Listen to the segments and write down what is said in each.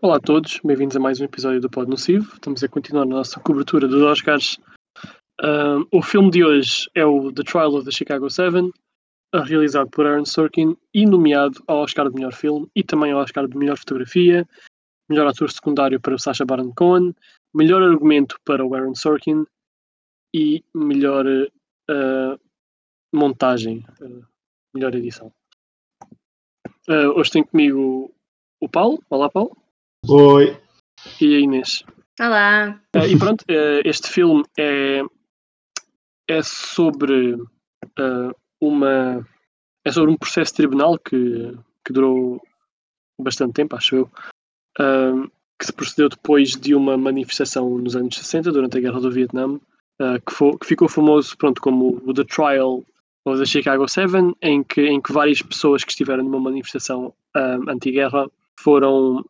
Olá a todos, bem-vindos a mais um episódio do Pod Nocivo. Estamos a continuar a nossa cobertura dos Oscars. Um, o filme de hoje é o The Trial of the Chicago Seven, realizado por Aaron Sorkin e nomeado ao Oscar de Melhor Filme e também ao Oscar de Melhor Fotografia, Melhor Ator Secundário para o Sacha Baron Cohen, Melhor Argumento para o Aaron Sorkin e Melhor uh, Montagem, uh, Melhor Edição. Uh, hoje tenho comigo o Paulo. Olá, Paulo. Oi. E a Inês. Olá. Uh, e pronto, uh, este filme é, é sobre uh, uma. É sobre um processo de tribunal que, que durou bastante tempo, acho eu, que se procedeu depois de uma manifestação nos anos 60, durante a Guerra do Vietnã, que, foi, que, ficou famoso pronto, como o The Trial of the Chicago Seven, em que, em que várias pessoas que estiveram numa manifestação anti-guerra foram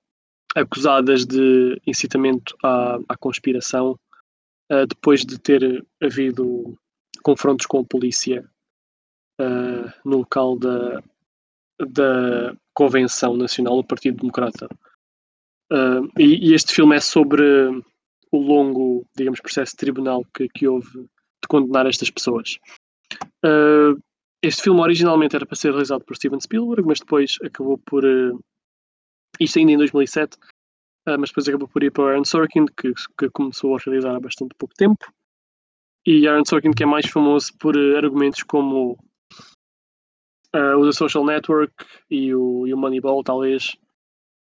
acusadas de incitamento à, à conspiração uh, depois de ter havido confrontos com a polícia uh, no local da, da Convenção Nacional do Partido Democrata. Uh, e, e, este filme é sobre o longo, digamos, processo tribunal que, que houve de condenar estas pessoas. este filme originalmente era para ser realizado por Steven Spielberg, mas depois acabou por isto ainda em 2007, uh, ah, mas depois acabou por ir para o Aaron Sorkin, que, que começou a realizar há bastante pouco tempo. E Aaron Sorkin, que é mais famoso por uh, argumentos como uh, o The Social Network e o, e o Moneyball, talvez.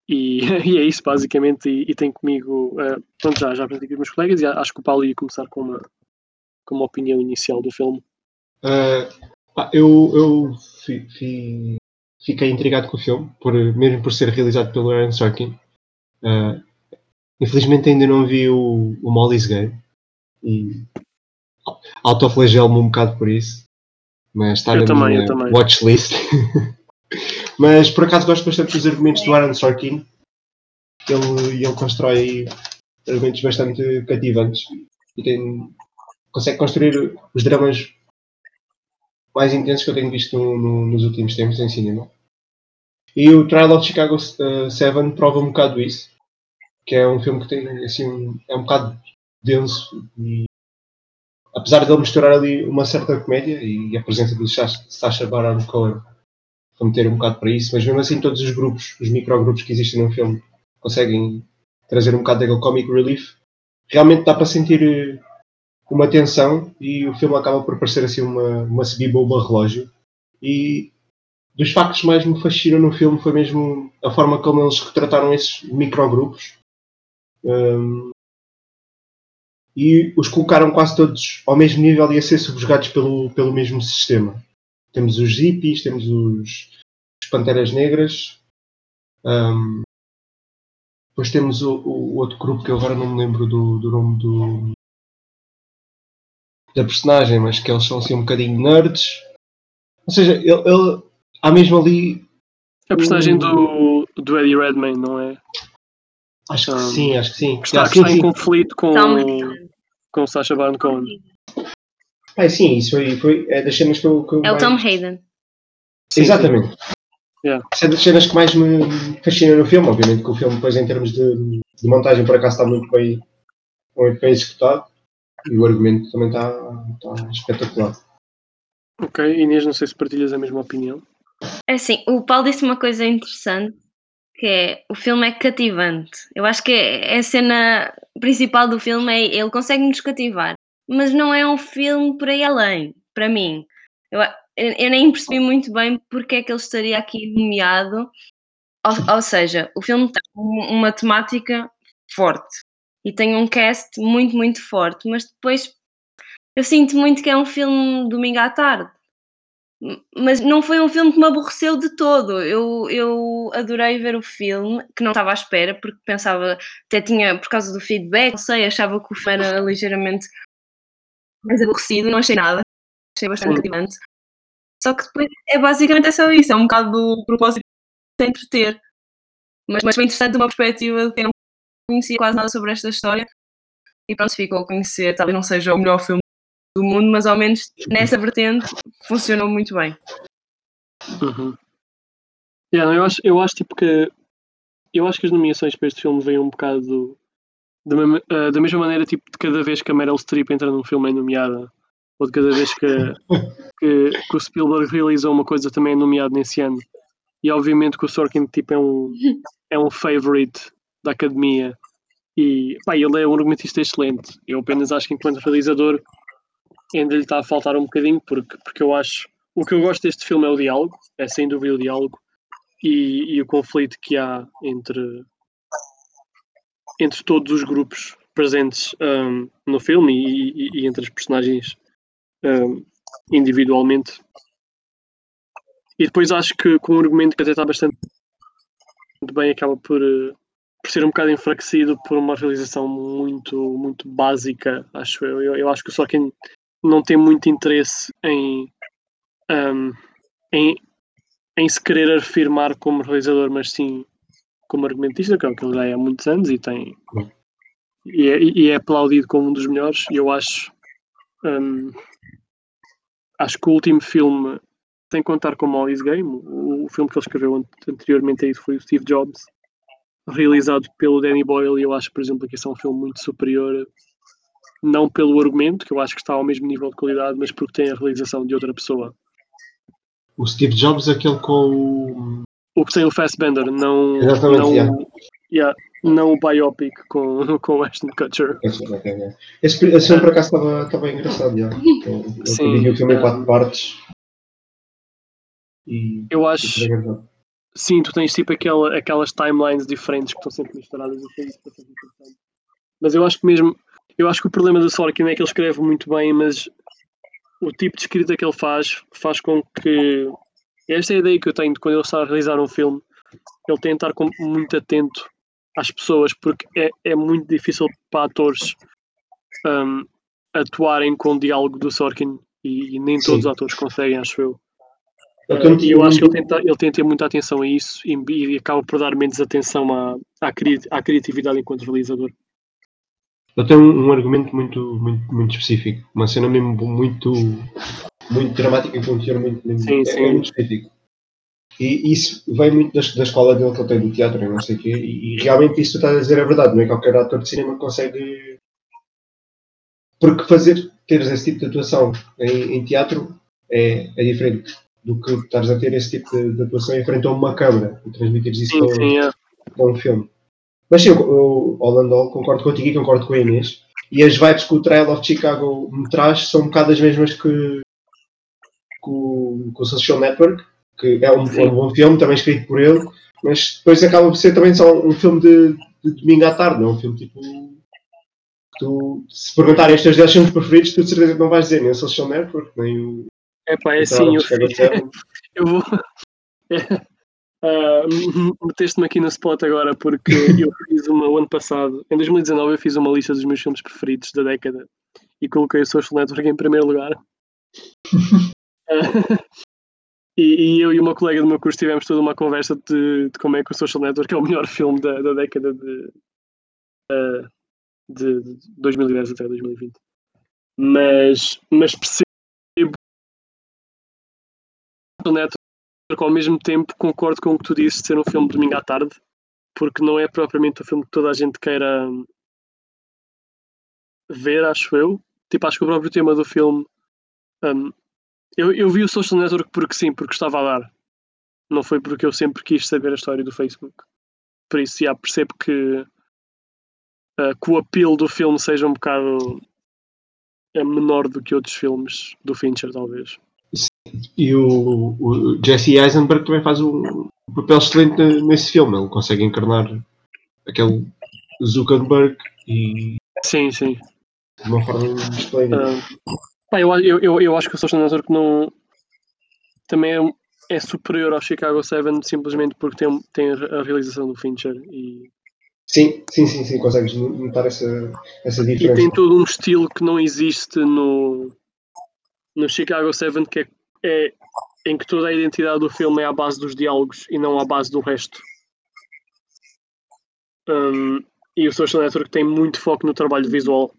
E, e, é isso, basicamente. E, e tem comigo. Uh, pronto, já, já aprendi com os meus colegas e acho que o Paulo ia começar com uma, com uma opinião inicial do filme. eu eu fi, fi, fiquei intrigado com o filme, por, mesmo por ser realizado pelo Aaron Sorkin. Uh, infelizmente ainda não vi o, o Molly's Game e autoflagelo-me um bocado por isso, mas está eu na também, minha watchlist. mas por acaso gosto bastante dos argumentos do Aaron Sorkin. Ele, ele constrói argumentos bastante cativantes e tem, consegue construir os dramas mais intensos que eu tenho visto no, no, nos últimos tempos em cinema. E o Trial of Chicago 7 uh, prova um bocado isso, que é um filme que tem assim, é um bocado denso e apesar de ele misturar ali uma certa comédia e a presença do Sacha Baron Cohen meter um bocado para isso, mas mesmo assim todos os grupos, os microgrupos que existem no filme conseguem trazer um bocado daquele comic relief. Realmente dá para sentir uh, uma tensão e o filme acaba por parecer assim uma, uma semi-bomba relógio e dos factos mais me fascinam no filme foi mesmo a forma como eles retrataram esses microgrupos um, e os colocaram quase todos ao mesmo nível e a ser subjugados pelo, pelo mesmo sistema. Temos os hippies, temos os, os Panteras Negras, um, depois temos o, o, outro grupo que eu agora não me lembro do, do nome do, da personagem, mas que eles são assim um bocadinho nerds. Ou seja, ele, ele há mesmo ali. A personagem do, do Eddie Redmayne, não é? Acho que um, sim, acho que sim. Que está, que sim, está sim. em conflito com, com o Sacha Baron Cohen. Ah, sim, isso foi, foi é das cenas que eu. Que eu é o Tom Hayden. Sim, Exatamente. Yeah. Isso é das cenas que mais me fascina no filme. Obviamente que o filme, depois, em termos de, de montagem, por acaso está muito bem, muito bem executado. E o argumento também está, está espetacular. Ok, Inês, não sei se partilhas a mesma opinião. É assim, o Paulo disse uma coisa interessante, que é o filme é cativante. Eu acho que é, é a cena principal do filme é ele consegue nos cativar, mas não é um filme por aí além, para mim. Eu, eu nem percebi muito bem porque é que ele estaria aqui nomeado. Ou, ou seja, o filme tem uma temática forte e tem um cast muito, muito forte, mas depois eu sinto muito que é um filme domingo à tarde mas não foi um filme que me aborreceu de todo. Eu, eu adorei ver o filme, que não estava à espera, porque pensava, até tinha, por causa do feedback, não sei, achava que o filme era ligeiramente mais aborrecido, não achei nada, achei bastante cativante. Só que depois é basicamente é só isso, é um bocado do propósito de entreter. Mas, mas foi interessante de uma perspectiva de quem não conhecia quase nada sobre esta história e pronto, ficou a conhecer. Talvez não seja o melhor filme do mundo, mas ao menos nessa vertente funcionou muito bem. Uhum. Yeah, eu, acho, eu acho tipo que eu acho que as nomeações para este filme vêm um bocado da, mesma- ah, da mesma maneira, tipo, de cada vez que a Meryl Streep entra num filme é nomeada, ou de cada vez que, que, que o Spielberg realizou uma coisa também é nomeado nesse ano. E obviamente que o Sorkin tipo, é um, é um favorite da academia. E pá, ele é um argumentista excelente. Eu apenas acho que enquanto realizador ainda lhe está a faltar um bocadinho, porque, porque eu acho. O que eu gosto deste filme é o diálogo, é sem dúvida o diálogo, e, e o conflito que há entre, entre todos os grupos presentes hum, no filme e, e- e entre as personagens hum, individualmente. E depois acho que com um argumento que até está bastante bem acaba por, eh, por ser um bocado enfraquecido por uma realização muito, muito básica, acho eu. Eu, eu acho que o Sorkin não tem muito interesse em, hum, em, em se querer afirmar como realizador, mas sim como argumentista, que é o que ele já é há muitos anos e tem e é, e é aplaudido como um dos melhores. E eu acho hum, acho que o último filme sem contar com Molly's Game, o, o filme que ele escreveu ante- anteriormente a isso foi o Steve Jobs, realizado pelo Danny Boyle, e eu acho, por exemplo, que esse é um filme muito superior, não pelo argumento, que eu acho que está ao mesmo nível de qualidade, mas porque tem a realização de outra pessoa. O Steve Jobs, aquele com o. O que tem o Fassbender, não, Exatamente, não, yeah. yeah, não o biopic com, com o Ashton Kutcher. Esse, esse, filme por acaso estava, estava engraçado, já. Eu, eu Sim, dividi o filme em é. quatro partes. E. Eu acho, sim, tu tens tipo aquela, aquelas timelines diferentes que estão sempre misturadas é. Mas eu acho que mesmo, eu acho que o problema do Sorkin é que ele escreve muito bem, mas o tipo de escrita que ele faz faz com que esta é a ideia que eu tenho de quando ele está a realizar um filme, ele tem de estar muito atento às pessoas, porque é, é muito difícil para atores hum, atuarem com o diálogo do Sorkin e, e nem todos Sim. os atores conseguem, acho eu. Eu tenho- E eu acho que ele tem, ele de ter muita atenção a isso e, e acaba por dar menos atenção à, à, cri- à criatividade enquanto realizador. Eu tenho um, um argumento muito, muito, muito específico. Uma cena mesmo muito, muito dramática e teor muito, muito, Sim, é, sim. muito específico. E isso vem muito da, da escola dele que ele tem do teatro não sei o quê. E, e realmente isso tu estás a dizer é verdade. Não é qualquer ator de cinema consegue. Porque fazer, teres esse tipo de atuação em, em teatro é, é diferente do que estares a ter esse tipo de, de atuação em frente a uma câmara e transmitires isso Sim, para, é. para um filme. Mas sim, eu, eu, Orlando, concordo contigo e concordo com a Inês. E as vibes que o Trial of Chicago me traz são um bocado as mesmas que, que, o, que o Social Network, que é um, é um bom filme, também escrito por ele, mas depois acaba por ser também só um filme de, de domingo à tarde, não é um filme tipo. Tu, se perguntarem os teus 10 filmes preferidos, tu de certeza que não vais dizer nem o Social Network, nem o. É Trial assim, eu, of Chicago 7. eu vou. Ah, Meteste-me aqui no spot agora porque eu fiz uma o ano passado, em 2019, eu fiz uma lista dos meus filmes preferidos da década e coloquei o Social Network em primeiro lugar. Ah, e, e eu e uma colega do meu curso tivemos toda uma conversa de, de como é que o Social Network é o melhor filme da, da década de, ah, de, de 2010 até 2020. Mas, mas percebo o Network ao mesmo tempo concordo com o que tu disse de ser um filme de domingo à tarde, porque não é propriamente o filme que toda a gente queira ver, acho eu. Tipo, acho que o próprio tema do filme. hum, eu, eu vi o Social Network porque sim, porque estava a dar. Não foi porque eu sempre quis saber a história do Facebook. Por isso, já percebo que, ah, que o apelo do filme seja um bocado é menor do que outros filmes do Fincher, talvez. E o, o Jesse Eisenberg também faz um, um papel excelente nesse filme. Ele consegue encarnar aquele Zuckerberg e Sim, sim. de uma forma. Ah, pá, eu, eu, eu, acho que o Social Network não também é, é superior ao Chicago 7 simplesmente porque tem, tem a realização do Fincher e, Sim, sim, sim, sim, consegues notar essa, essa e diferença. tem todo um estilo que não existe no, no Chicago 7 que é, é em que toda a identidade do filme é à base dos diálogos e não à base do resto. Um, e o Social Network tem muito foco no trabalho visual.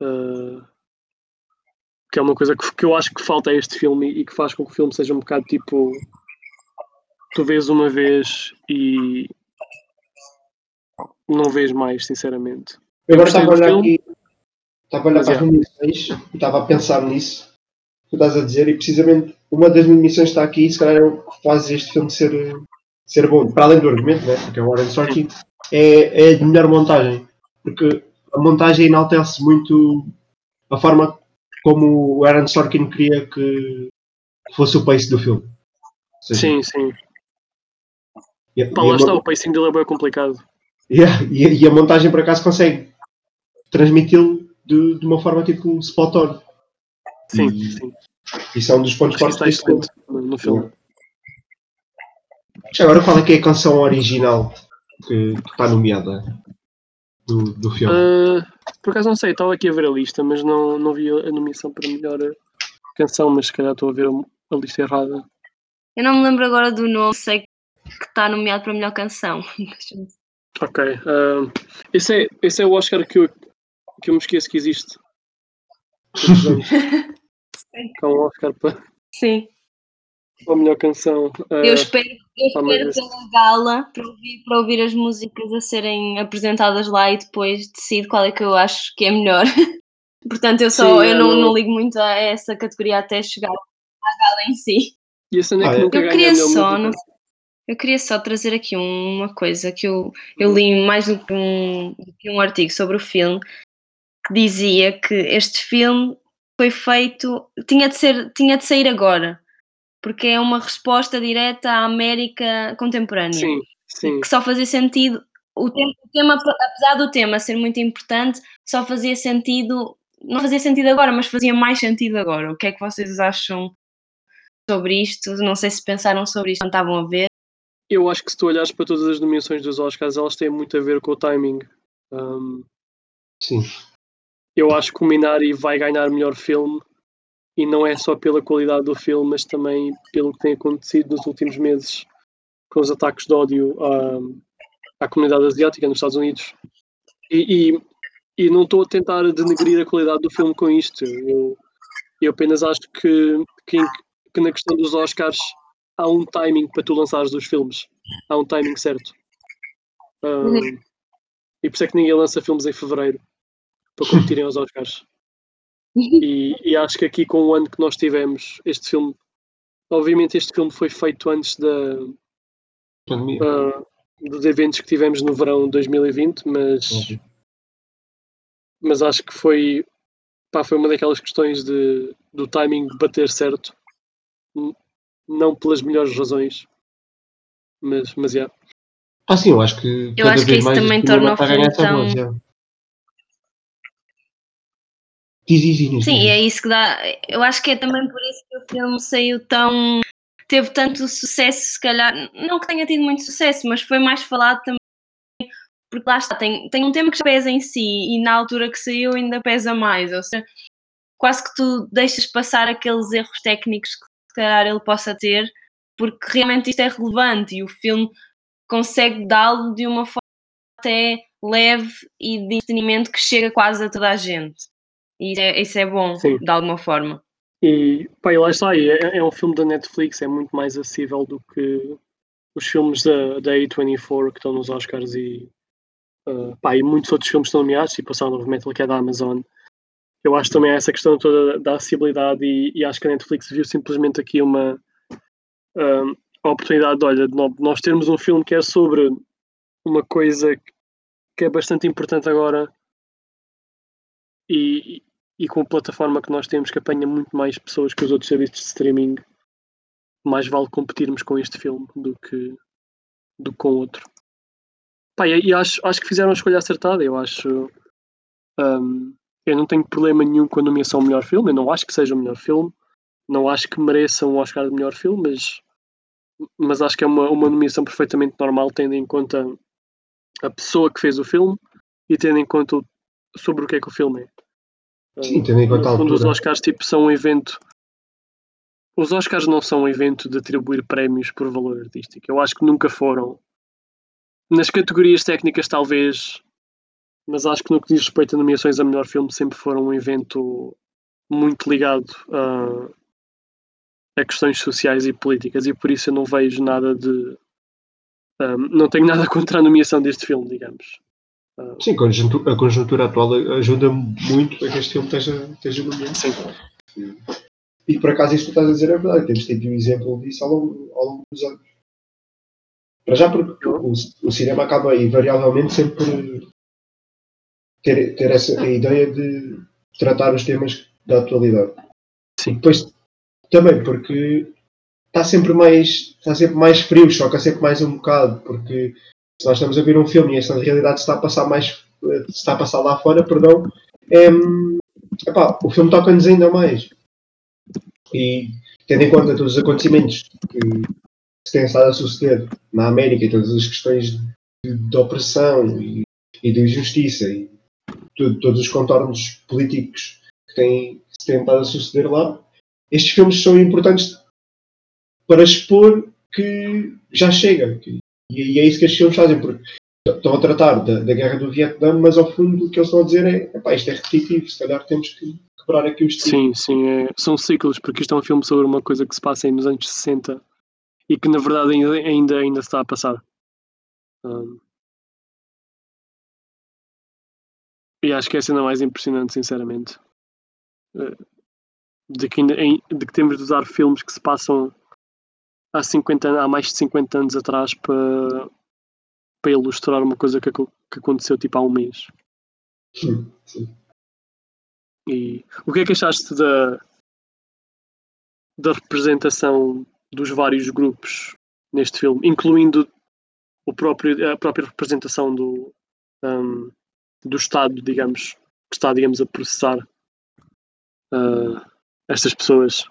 Uh, que é uma coisa que, que eu acho que falta a este filme e que faz com que o filme seja um bocado tipo. Tu vês uma vez e, não vejo mais, sinceramente. Eu agora Gostei estava a do olhar aqui, estava a olhar para as e estava a pensar nisso que estás a dizer e precisamente uma das que está aqui se calhar é o que faz este filme ser, ser bom, para além do argumento, né? porque é o Warren Sorkin, é, é de melhor montagem, porque a montagem enaltece muito a forma como o Aaron Sorkin queria que fosse o pace do filme. Seja, Sim, sim. e Pá, e lá está, o pacing dele é bem complicado. Yeah, e, e a montagem por acaso consegue transmiti-lo de, de uma forma tipo spot on. Sim, E- sim. Isso é um dos pontos fortes deste filme. no, no filme. Já agora, qual é que é a canção original que, está nomeada do, do filme? Ah, por acaso não sei, estava aqui a ver a lista, mas não, não vi a nomeação para melhor canção, mas se calhar estou a ver a, lista errada. Eu não me lembro agora do nome, sei que está nomeado para a melhor canção. Ok. ah, esse, é, esse é o Oscar que eu, que eu me esqueço que existe. É um Oscar para Sim. a melhor canção. Ah, Eu espero, eu espero pela gala para ouvir, para ouvir as músicas a serem apresentadas lá e depois decido qual é que eu acho que é melhor. Portanto, eu só Sim, eu é, não, não- ligo muito a essa categoria até chegar à gala em si. e a cena é Ah, que é. nunca Eu queria só, não Eu queria só trazer aqui um- uma coisa que eu, eu li mais do que, um, do que um artigo sobre o filme dizia que este filme foi feito, tinha de, ser, tinha de sair agora, porque é uma resposta direta à América contemporânea. Sim, sim. Que só fazia sentido, o tema, o tema, apesar do tema ser muito importante, só fazia sentido, não fazia sentido agora, mas fazia mais sentido agora. O que é que vocês acham sobre isto? Não sei se pensaram sobre isto quando estavam a ver. Eu acho que se tu olhares para todas as nomeações dos Oscars, elas têm muito a ver com o timing. Um, Sim. Eu acho que o Minari vai ganhar melhor filme e não é só pela qualidade do filme, mas também pelo que tem acontecido nos últimos meses com os ataques de ódio à, à comunidade asiática nos Estados Unidos. E, e, e não estou a tentar denegrir a qualidade do filme com isto. Eu, eu apenas acho que, que, que na questão dos Oscars há um timing para tu lançares os filmes. Há um timing certo. Um, e por isso é que ninguém lança filmes em fevereiro para competirem aos Oscars. E, e acho que aqui com o ano que nós tivemos, este filme, obviamente este filme foi feito antes da, ah, dos eventos que tivemos no verão de 2020, mas, mas acho que foi, pá, foi uma daquelas questões de, do timing bater certo, não pelas melhores razões, mas, mas yeah. Ah, sim, eu acho que Eu cada acho que vez isso mais também torna o filme tão- já. Diz, diz, diz, Sim, é isso que dá. Eu acho que é também por isso que o filme saiu tão. teve tanto sucesso, se calhar. Não que tenha tido muito sucesso, mas foi mais falado também. Porque lá está, tem, tem um tema que já pesa em si e na altura que saiu ainda pesa mais. Ou seja, quase que tu deixas passar aqueles erros técnicos que se calhar ele possa ter, porque realmente isto é relevante e o filme consegue dá-lo de uma forma até leve e de entretenimento que chega quase a toda a gente. E isso é, isso é bom, Sim. de alguma forma. E, pá, e lá está, é, é um filme da Netflix, é muito mais acessível do que os filmes da, da A24 que estão nos Oscars e, ah, pá, e muitos outros filmes estão nomeados, tipo a Sound of Metal que é da Amazon. Eu acho também essa questão toda da acessibilidade e, e acho que a Netflix viu simplesmente aqui uma ah, oportunidade, de, olha, de nó- nós termos um filme que é sobre uma coisa que é bastante importante agora e, e com a plataforma que nós temos que apanha muito mais pessoas que os outros serviços de streaming, mais vale competirmos com este filme do que, do que com outro. Pá, e, e acho, acho que fizeram a escolha acertada. Eu acho. hum, eu não tenho problema nenhum com a nomeação ao melhor filme. Eu não acho que seja o melhor filme. Não acho que mereça um Oscar de melhor filme, mas, mas acho que é uma, uma nomeação perfeitamente normal, tendo em conta a pessoa que fez o filme e tendo em conta sobre o que é que o filme é. Sim, tendo em conta a fundo, os altura. Oscars tipo, são um evento. Os Oscars não são um evento de atribuir prémios por valor artístico. Eu acho que nunca foram. Nas categorias técnicas, talvez, mas acho que no que diz respeito a nomeações a melhor filme, sempre foram um evento muito ligado a, a questões sociais e políticas, e por isso eu não vejo nada de, Um, não tenho nada contra a nomeação deste filme, digamos. Sim, a conjuntura atual ajuda muito a que este filme esteja, esteja nomeado. Sim. E por acaso isso que tu estás a dizer é verdade, temos tido um exemplo disso ao longo, ao longo dos anos. Para já porque o, o, cinema acaba invariavelmente sempre por ter, ter essa a ideia de tratar os temas da atualidade. Sim. Depois também porque está sempre mais está sempre mais frio, choca sempre mais um bocado, porque se nós estamos a ver um filme e esta realidade está a passar mais está a passar lá fora, perdão, é, epá, o filme toca-nos ainda mais. E tendo em conta todos os acontecimentos que se têm estado a suceder na América e todas as questões de, de opressão e, e, de injustiça e tudo, todos os contornos políticos que, têm, se têm estado a suceder lá, estes filmes são importantes para expor que já chega. Que, e, e, é isso que estes filmes fazem, porque estão a tratar da, da, guerra do Vietnã, mas ao fundo o que eles estão a dizer é: isto é repetitivo, se calhar temos que quebrar aqui os Sim, sim, é, são ciclos, porque isto é um filme sobre uma coisa que se passa nos anos 60 e que na verdade ainda, ainda, ainda está a passar. Um, e acho que é a cena mais impressionante, sinceramente. Uh, de, que ainda, de que temos de usar filmes que se passam há, 50, há mais de 50 anos atrás para, para ilustrar uma coisa que, que aconteceu tipo há um mês. Sim, sim. E o que é que achaste da, da representação dos vários grupos neste filme, incluindo o próprio, a própria representação do, um, do Estado, digamos, que está, digamos, a processar uh, estas pessoas?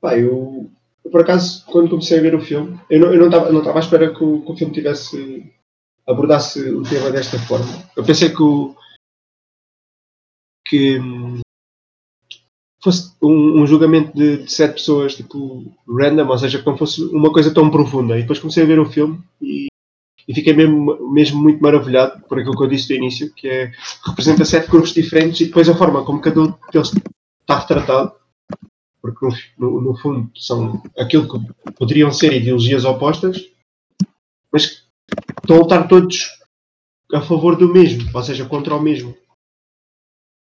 Pá, eu, por acaso, quando comecei a ver o filme, eu não estava não não à espera que o, que o filme tivesse abordasse o tema desta forma. Eu pensei que o, que fosse um, um julgamento de, de, sete pessoas, tipo, random, ou seja, que não fosse uma coisa tão profunda. E depois comecei a ver o filme e, e fiquei mesmo, mesmo muito maravilhado por aquilo que eu disse no início, que é representa sete grupos diferentes e depois a forma como cada um deles está retratado, porque no, no, fundo são aquilo que poderiam ser ideologias opostas, mas que estão a lutar todos a favor do mesmo, ou seja, contra o mesmo.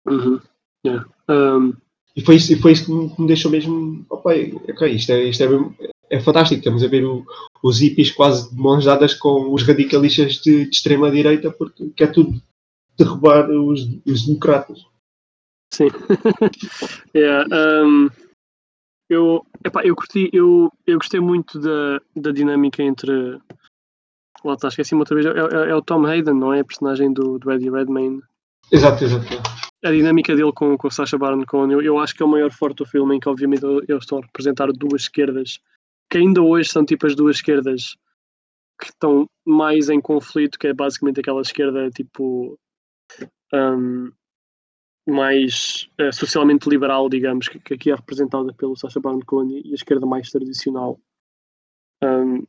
Uhum. Yeah. Um... E, foi isso, e foi isso que me, que me deixou mesmo. Opa, ok, isto é, isto é, é fantástico. Estamos a ver o, os hippies quase de mãos dadas com os radicalistas de, de extrema-direita, porque quer tudo derrubar os, os democratas. Sim. yeah, um, eu, epá, eu curti, eu, eu gostei muito da, da dinâmica entre. Lá está, esqueci-me outra vez. É, é, é, o Tom Hayden, não é? A personagem do, do Eddie Redmayne. Exato, exato a dinâmica dele com, com Sacha Baron Cohen, eu, eu acho que é o maior forte do filme, em que obviamente eles estão a representar duas esquerdas, que ainda hoje são tipo as duas esquerdas que estão mais em conflito, que é basicamente aquela esquerda tipo um, mais uh, socialmente liberal, digamos, que, que, aqui é representada pelo Sacha Baron Cohen e a esquerda mais tradicional. Um,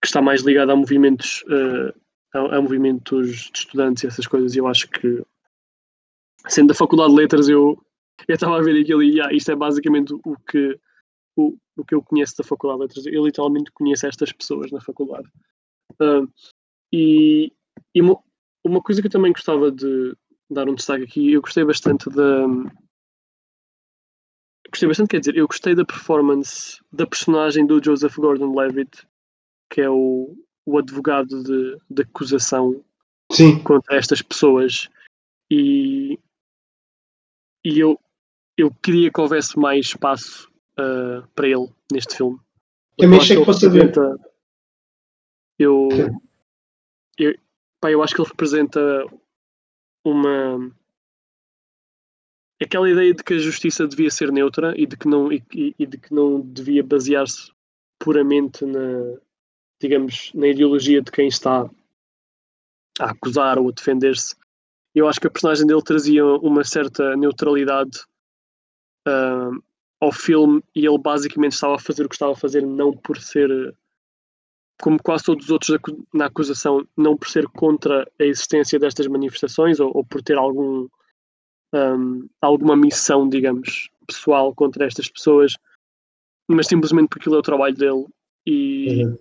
que está mais ligada a movimentos uh, a, a, movimentos de estudantes e essas coisas. E eu acho que, sendo da Faculdade de Letras, eu estava a ver aquilo e ah, isto é basicamente o que, o, o que eu conheço da Faculdade de Letras. Eu literalmente conheço estas pessoas na faculdade. Uh, e, e uma, uma, coisa que eu também gostava de dar um destaque aqui, eu gostei bastante da. Gostei bastante, quer dizer, eu gostei da performance da personagem do Joseph Gordon-Levitt, que é o, o advogado de, de acusação Sim. contra estas pessoas e, e eu, eu queria que houvesse mais espaço uh, para ele neste filme. Também achei que fosse ver. Eu, eu, pá, eu acho que ele representa uma aquela ideia de que a justiça devia ser neutra e de que não, e, e de que não devia basear-se puramente na, digamos, na ideologia de quem está a acusar ou a defender-se. Eu acho que a personagem dele trazia uma certa neutralidade uh, ao filme e ele basicamente estava a fazer o que estava a fazer, não por ser, como quase todos os outros na acusação, não por ser contra a existência destas manifestações ou, ou por ter algum, um, alguma missão, digamos, pessoal contra estas pessoas, mas simplesmente porque aquilo é o trabalho dele e. Uhum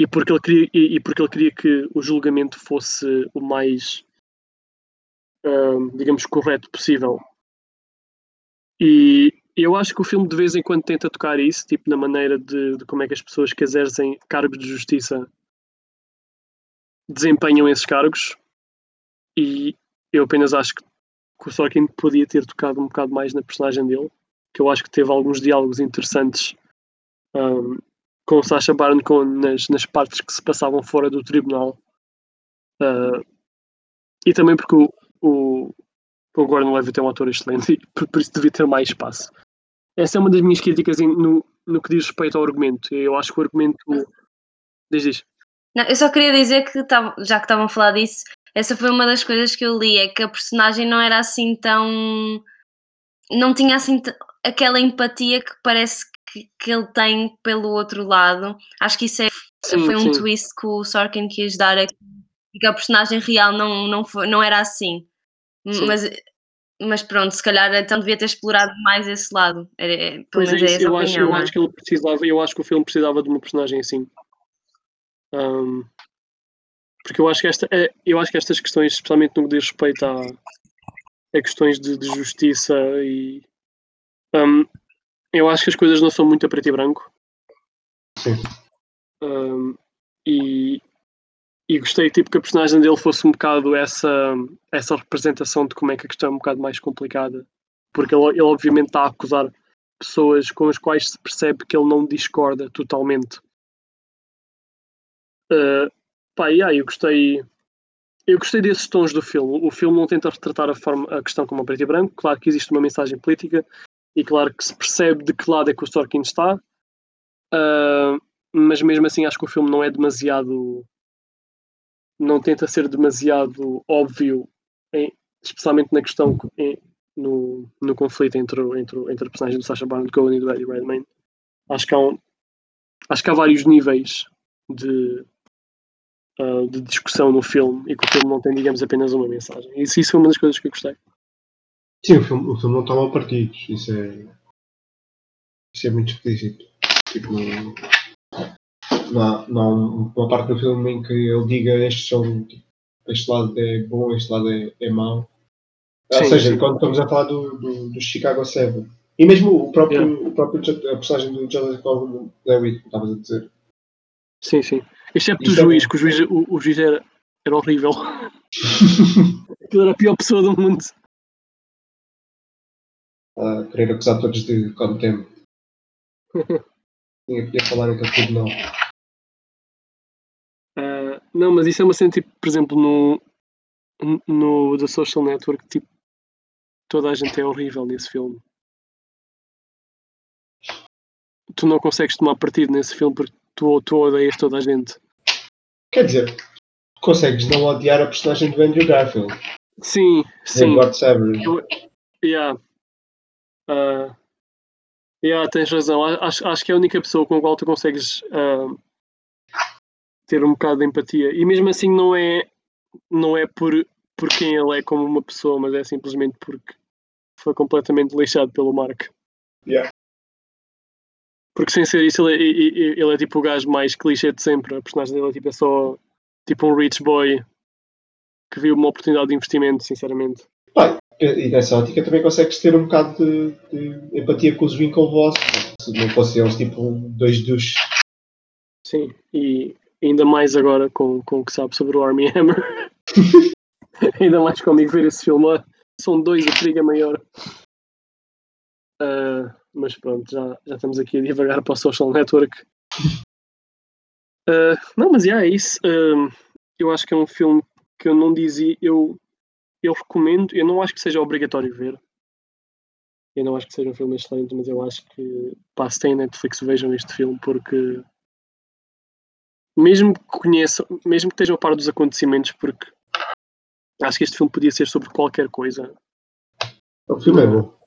e, porque ele queria, e, e porque ele queria que o julgamento fosse o mais, uh, digamos, correto possível. E eu acho que o filme de vez em quando tenta tocar isso, tipo na maneira de, de como é que as pessoas que exercem cargos de justiça desempenham esses cargos. E eu apenas acho que, que o Sorkin podia ter tocado um bocado mais na personagem dele, que eu acho que teve alguns diálogos interessantes um, com o Sacha Baron nas, nas partes que se passavam fora do tribunal. Uh, e também porque o, o Gordon Levitt é um ator excelente e por, por, isso devia ter mais espaço. Essa é uma das minhas críticas em, no, no que diz respeito ao argumento. Eu acho que o argumento. Diz, diz. Não, eu só queria dizer que, já que estavam a falar disso, essa foi uma das coisas que eu li, é que a personagem não era assim tão. não tinha assim aquela empatia que parece que, que ele tem pelo outro lado. Acho que isso é, sim, foi um sim. twist que o Sorkin quis dar aqui, que a personagem real não, não, foi, não era assim. Mas, mas pronto, se calhar então devia ter explorado mais esse lado. É, é pois é, isso, eu, opinião, acho, eu é? acho que ele precisava, eu acho que o filme precisava de uma personagem assim. Um, porque eu acho que esta é, eu acho que estas questões, especialmente no que diz respeito a, a questões de, de justiça e um, eu acho que as coisas não são muito a preto e branco. Sim. Um, e, e gostei tipo, que a personagem dele fosse um bocado essa, essa representação de como é que a questão é um bocado mais complicada. Porque ele, ele obviamente está a acusar pessoas com as quais se percebe que ele não discorda totalmente. Uh, pá, yeah, eu gostei. Eu gostei desses tons do filme. O filme não tenta retratar a, forma, a questão como a preto e branco. Claro que existe uma mensagem política, e claro que se percebe de que lado é que o Sorkin está, uh, mas mesmo assim acho que o filme não é demasiado. Não tenta ser demasiado óbvio, em, especialmente na questão em, no, no conflito entre, entre, entre a personagem do Sacha Baron Cohen e do Eddie Redmayne. Acho que há, um, acho que há vários níveis de, uh, de discussão no filme e que o filme não tem, digamos, apenas uma mensagem. Isso, isso foi uma das coisas que eu gostei. Sim, o filme, o filme não toma partidos, isso é. Isso é muito explícito. Tipo, não, há, não uma parte do filme em que ele diga são tipo, este lado é bom, este lado é, é mau. Sim, Ou seja, sim. quando estamos a falar do, do, do Chicago 7. E mesmo o próprio, yeah. o próprio a personagem do Joseph Gordon Lewitt, que estavas a dizer. Sim, sim. Excepto o é juiz, é... que o juiz, o, o juiz era, era horrível. Aquilo era a pior pessoa do mundo a querer acusar todos de contempo. Ninguém podia falar naquele tudo não. Não, mas isso é uma cena tipo, por exemplo, no, no The Social Network, tipo, toda a gente é horrível nesse filme. Tu não consegues tomar partido nesse filme porque tu, tu odeias toda a gente. Quer dizer, consegues não odiar a personagem do Andrew Garfield. Sim, sim. God Eu, yeah. Uh, yeah, tens razão. Acho, acho que é a única pessoa com a qual tu consegues uh, ter um bocado de empatia. E mesmo assim não é, não é por, por quem ele é como uma pessoa, mas é simplesmente porque foi completamente lixado pelo Mark. Yeah. Porque sem ser isso, ele é, ele é tipo o gajo mais clichê de sempre. A personagem dele é, tipo, é só tipo um rich boy que viu uma oportunidade de investimento, sinceramente. E nessa ótica também consegues ter um bocado de, de empatia com os Winklevoss, se não fossem eles tipo dois dos. Sim, e ainda mais agora com, com o que sabe sobre o Army Hammer. ainda mais comigo ver esse filme. São dois, a perigo é maior. Uh, mas pronto, já, já estamos aqui a divagar para o Social Network. Uh, não, mas yeah, é isso. Uh, eu acho que é um filme que eu não dizia. Eu eu recomendo, eu não acho que seja obrigatório ver. Eu não acho que seja um filme excelente, mas eu acho que pá, se tem Netflix vejam este filme porque mesmo que conheçam, mesmo que estejam a par dos acontecimentos, porque acho que este filme podia ser sobre qualquer coisa. O filme é bom.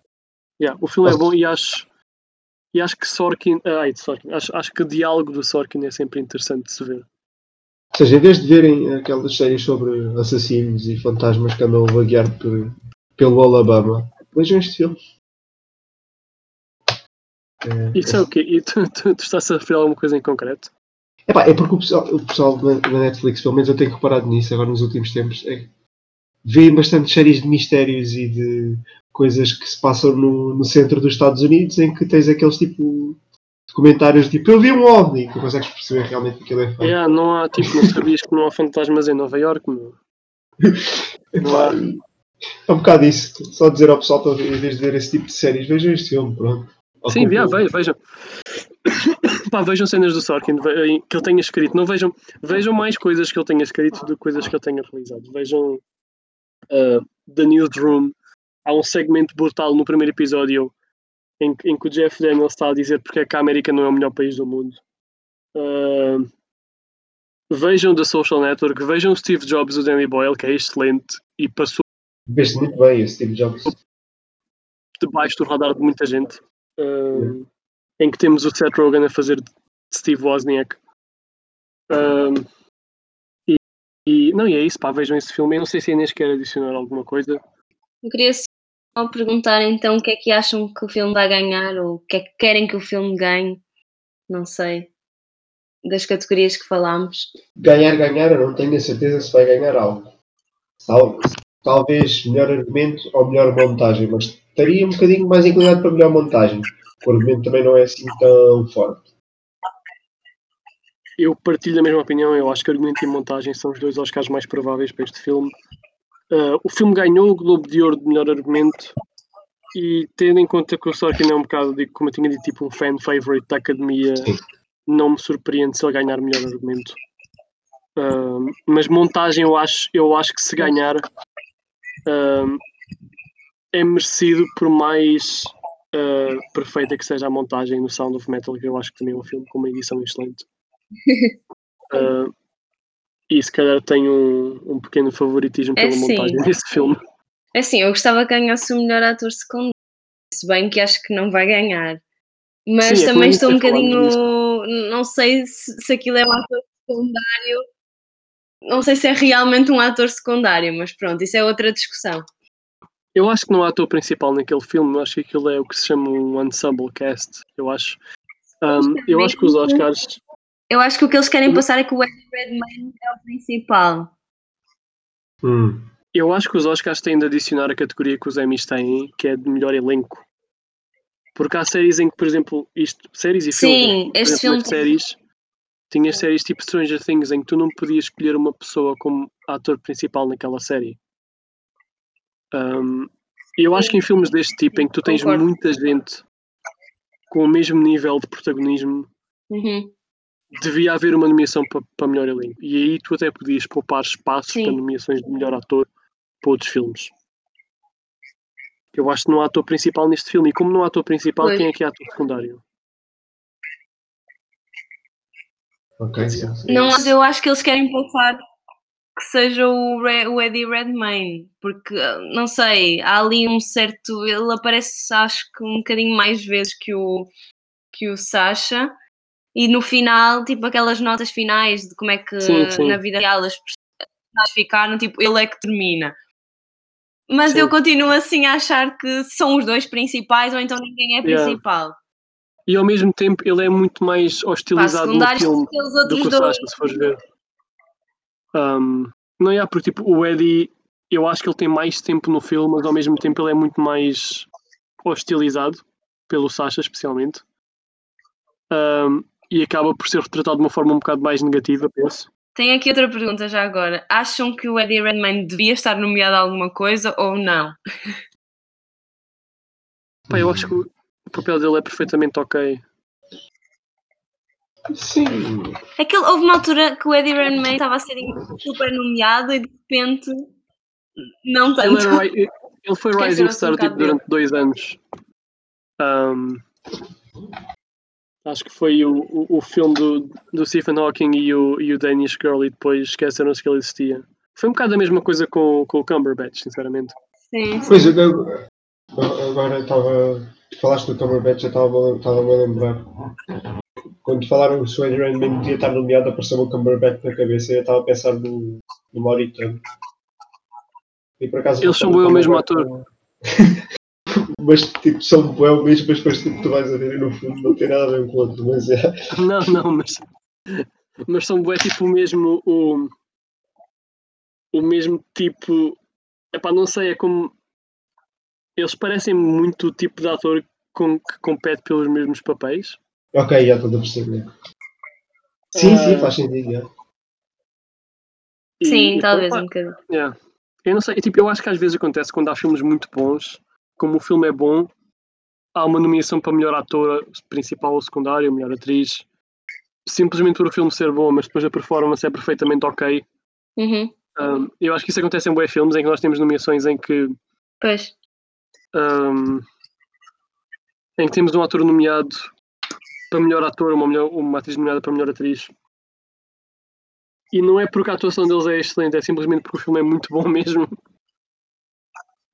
Yeah, o filme é bom e acho e acho que Sorkin, ai, Sorkin acho, acho que o diálogo do Sorkin é sempre interessante de se ver. Ou seja, em vez de verem aquelas séries sobre assassinos e fantasmas que andam a vaguear por, pelo Alabama, vejam este filme. É, Isso é, é o quê? E tu, tu, tu, estás a referir a alguma coisa em concreto? Epá, é porque o pessoal, o pessoal da, da Netflix, pelo menos eu tenho reparado nisso agora nos últimos tempos, é, vê bastante séries de mistérios e de coisas que se passam no, no centro dos Estados Unidos em que tens aqueles tipo de comentários tipo eu vi um OVNI, que consegues perceber realmente que aquilo é feito. Yeah, não há, tipo, não sabias que não há fantasmas em Nova York, meu. Não há. É um bocado isso. Só dizer ao pessoal, em vez de ver esse tipo de séries, vejam este filme, pronto. Sim, yeah, vejam, vejam. Pá, vejam cenas do Sorkin que ele tenha escrito. Não vejam, vejam mais coisas que ele tenha escrito do que coisas que ele tenha realizado. Vejam uh, The Newsroom. Há um segmento brutal no primeiro episódio em, que- em que o Jeff Daniels está a dizer porque é que a América não é o melhor país do mundo. Uh, vejam The Social Network, vejam o Steve Jobs do Danny Boyle, que é excelente e passou Vês muito bem esse Steve Jobs. debaixo do radar de muita gente. Um, em que temos o Seth Rogen a fazer de Steve Wozniak. Um, e, e- não, e é isso, pá, vejam esse filme. Eu não sei se a Inês quer adicionar alguma coisa. Eu queria só perguntar então o que é que acham que o filme vai ganhar ou o que é que querem que o filme ganhe. Não sei. Das categorias que falámos. Ganhar, ganhar, eu não tenho a certeza se vai ganhar algo. Tal- talvez melhor argumento ou melhor montagem, mas estaria um bocadinho mais inclinado para melhor montagem. O argumento também não é assim tão forte. Eu partilho da mesma opinião. Eu acho que argumento e montagem são os dois Oscars mais prováveis para este filme. Uh, o filme ganhou o Globo de Ouro de melhor argumento. E tendo em conta que o Sorkin é um bocado, de- como eu tinha dito, tipo um fan favorite da academia, Sim. não me surpreende se ele ganhar melhor argumento. Um, mas montagem eu acho, eu acho que se ganhar um, é merecido por mais uh, perfeita que seja a montagem no Sound of Metal, que eu acho que também é um filme com uma edição excelente. Uh, e se calhar tem um, um pequeno favoritismo É pela sim. montagem desse filme. É assim, eu gostava que ganhasse o melhor ator secundário. Se bem que acho que não vai ganhar. Mas Sim, é também como estou um bocadinho. Não sei se, se aquilo é um ator secundário. Não sei se é realmente um ator secundário, mas pronto, isso é outra discussão. Eu acho que não há ator principal naquele filme, eu acho que aquilo é o que se chama um ensemble cast, eu acho. Um, eu acho que os Oscars. Eu acho que o que eles querem passar é que o Eddie Redmayne é o principal. Hum. Eu acho que os Oscars têm de adicionar a categoria que os Emmys têm, que é de melhor elenco. Porque há séries em que, por exemplo, isto, séries e filmes, Sim, este exemplo, filme séries, tinhas séries tipo Stranger Things em que tu não podias escolher uma pessoa como ator principal naquela série. Um, eu acho que em filmes deste tipo, em que tu tens Concordo. muita gente com o mesmo nível de protagonismo, Uhum. devia haver uma nomeação para, para melhor elenco. E aí tu até podias poupar espaços Sim. para nomeações de melhor ator para outros filmes. Eu acho que não há ator principal neste filme. E como não há ator principal, Pois. quem é que é ator secundário? Ok, sim, sim. Não, mas eu acho que eles querem passar que seja o, Re- o Eddie Redmayne, porque não sei, há ali um certo. Ele aparece, acho que um bocadinho mais vezes que o, que o Sasha, e no final, tipo aquelas notas finais de como é que Sim, sim. na vida real as personagens ficaram, tipo, ele é que termina. Mas Sim. eu continuo assim a achar que são os dois principais, ou então ninguém é Yeah. E ao mesmo tempo ele é muito mais hostilizado no filme do que o. Sasha, se fores ver. Um, não é, porque tipo, o Eddie, eu acho que ele tem mais tempo no filme, mas ao mesmo tempo ele é muito mais hostilizado pelo Sasha, especialmente. Um, e acaba por ser retratado de uma forma um bocado mais negativa, penso. Tenho aqui outra pergunta já agora. Acham que o Eddie Redmayne devia estar nomeado a alguma coisa ou não? Pá, eu acho que papel dele é perfeitamente ok. Sim. É que ele- houve uma altura que o Eddie Redmayne estava a ser super nomeado e de repente não Ele, tanto. era, ri- ele foi Rising um Star bocado tipo, durante dois anos. Um, acho que foi o, o, o filme do, do Stephen Hawking e o, e o Danish Girl e depois esqueceram-se que ele existia. Foi um bocado a mesma coisa com, com o Cumberbatch, sinceramente. Sim, sim. Pois, agora estava. Falaste do Cumberbatch, estava estava-me a lembrar. Quando falaram que o Eddie Redmayne podia estar nomeado, apareceu o Cumberbatch na cabeça e eu estava a pensar no, no Mauritano. E por acaso. Eles são o mesmo ator. mas tipo, são bem o mesmo, mas depois tipo, tu vais a ver e no fundo não tem nada a ver com o outro. Mas é. Não, não, mas mas são bué tipo o mesmo o, o mesmo tipo epá, não sei, é como eles parecem muito o tipo de ator com, que compete pelos mesmos papéis. Ok, já estou a perceber. Sim, sim, Ah. faz sentido. já. E- Sim, e talvez pronto, um bocadinho. Yeah. Eu não sei, tipo, eu acho que às vezes acontece quando há filmes muito bons, como o filme é bom, há uma nomeação para melhor ator principal ou secundário, melhor atriz, simplesmente por o filme ser bom, mas depois a performance é perfeitamente ok. Uhum. Um, eu acho que isso acontece em bons filmes em que nós temos nomeações em que Pois. Um, em que temos um ator nomeado para melhor ator, uma, melhor, uma atriz nomeada para melhor atriz. E não é porque a atuação deles é excelente, é simplesmente porque o filme é muito bom mesmo.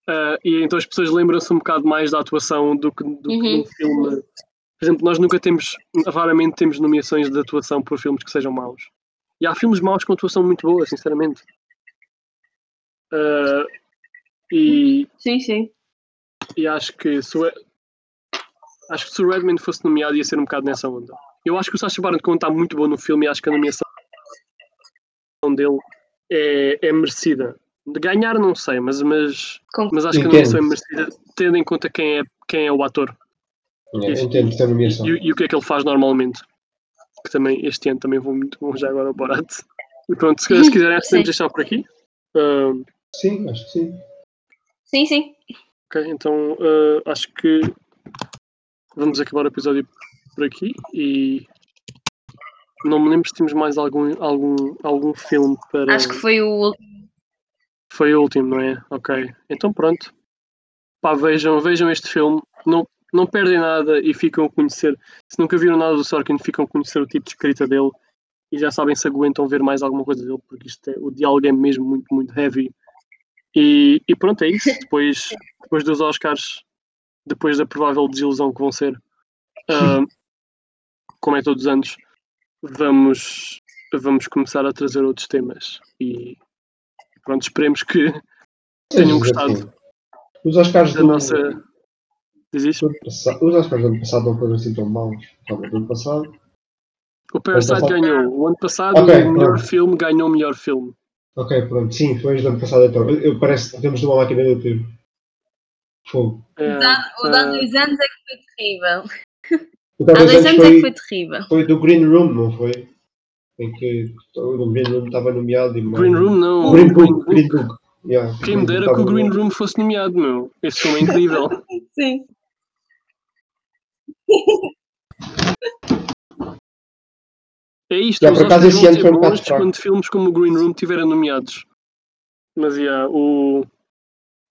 Ah, e então as pessoas lembram-se um bocado mais da atuação do que, do que Uhum. um filme. Por exemplo, nós nunca temos, raramente temos nomeações de atuação por filmes que sejam maus. E há filmes maus com atuação muito boa, sinceramente. Ah, e, Sim, sim. E acho que se o, acho que se o Redman fosse nomeado ia ser um bocado nessa onda. Eu acho que o Sacha Baron Cohen está muito bom no filme e acho que a nomeação dele é, é merecida. De ganhar não sei, mas, mas, mas acho que a nomeação é merecida tendo em conta quem é, quem é o ator É, Isso. entendo e, e o que é que ele faz normalmente. Que também este ano também vou muito bom já agora ao Borat. E pronto, se, se quiserem podemos deixar por aqui. Sim, acho que sim. Sim, sim. Ok, então eh, acho que vamos acabar o episódio por aqui e não me lembro se tínhamos mais algum, algum, algum filme para. Acho que foi o último. Foi o último, não é? Ok. Então pronto. Pá, vejam, vejam este filme. Não, não perdem nada e ficam a conhecer. Se nunca viram nada do Sorkin, ficam a conhecer o tipo de escrita dele e já sabem se aguentam ver mais alguma coisa dele, porque isto é, o diálogo é mesmo muito, muito heavy. E, e pronto, é isso. Depois, depois dos Oscars, depois da provável desilusão que vão ser, ah, como é todos os anos, vamos, vamos começar a trazer outros temas. E pronto, esperemos que tenham Mas, gostado assim, Os Oscars da do, nossa. Diz os Oscars do ano passado não foram assim tão maus. Talvez do ano passado. O Parasite ganhou. O ano passado, Ok, o melhor pronto. filme ganhou o melhor filme. Ok, pronto. Sim, foi ano passado então. Eu, eu parece que temos uma máquina do tempo. Fogo. É, O de há ah, dois anos é que foi terrível. O de há dois anos é que foi, foi terrível. foi do Green Room, não foi? Em que o Green Room estava nomeado e Green Room não. O Green Book. Green Book. Yeah, Quem me dera que o Green nomeado. Room fosse nomeado, meu. Esse filme é incrível. Sim. É isto, Já, os por acaso, esse ano foi um bocado quando filmes como o Green Room estiverem nomeados. Mas, yeah, o,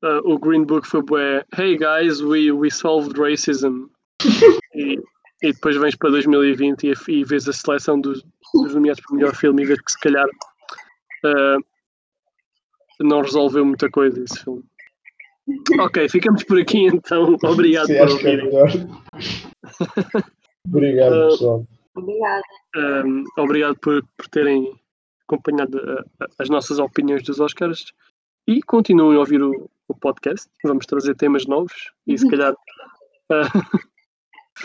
ah, o Green Book foi bué, hey guys, we, we solved racism. e, e depois vens para 2020 e, e vês a seleção dos, dos nomeados para o melhor filme e vês que se calhar ah, não resolveu muita coisa esse filme. Ok, ficamos por aqui então. Obrigado Sim, por é. Obrigado, Uh, pessoal. Obrigada. Um, obrigado por, por terem acompanhado uh, uh, as nossas opiniões dos Oscars e continuem a ouvir o, o podcast. Vamos trazer temas novos e se calhar uh,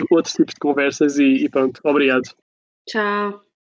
outros tipos de conversas e, e pronto. Obrigado. Tchau.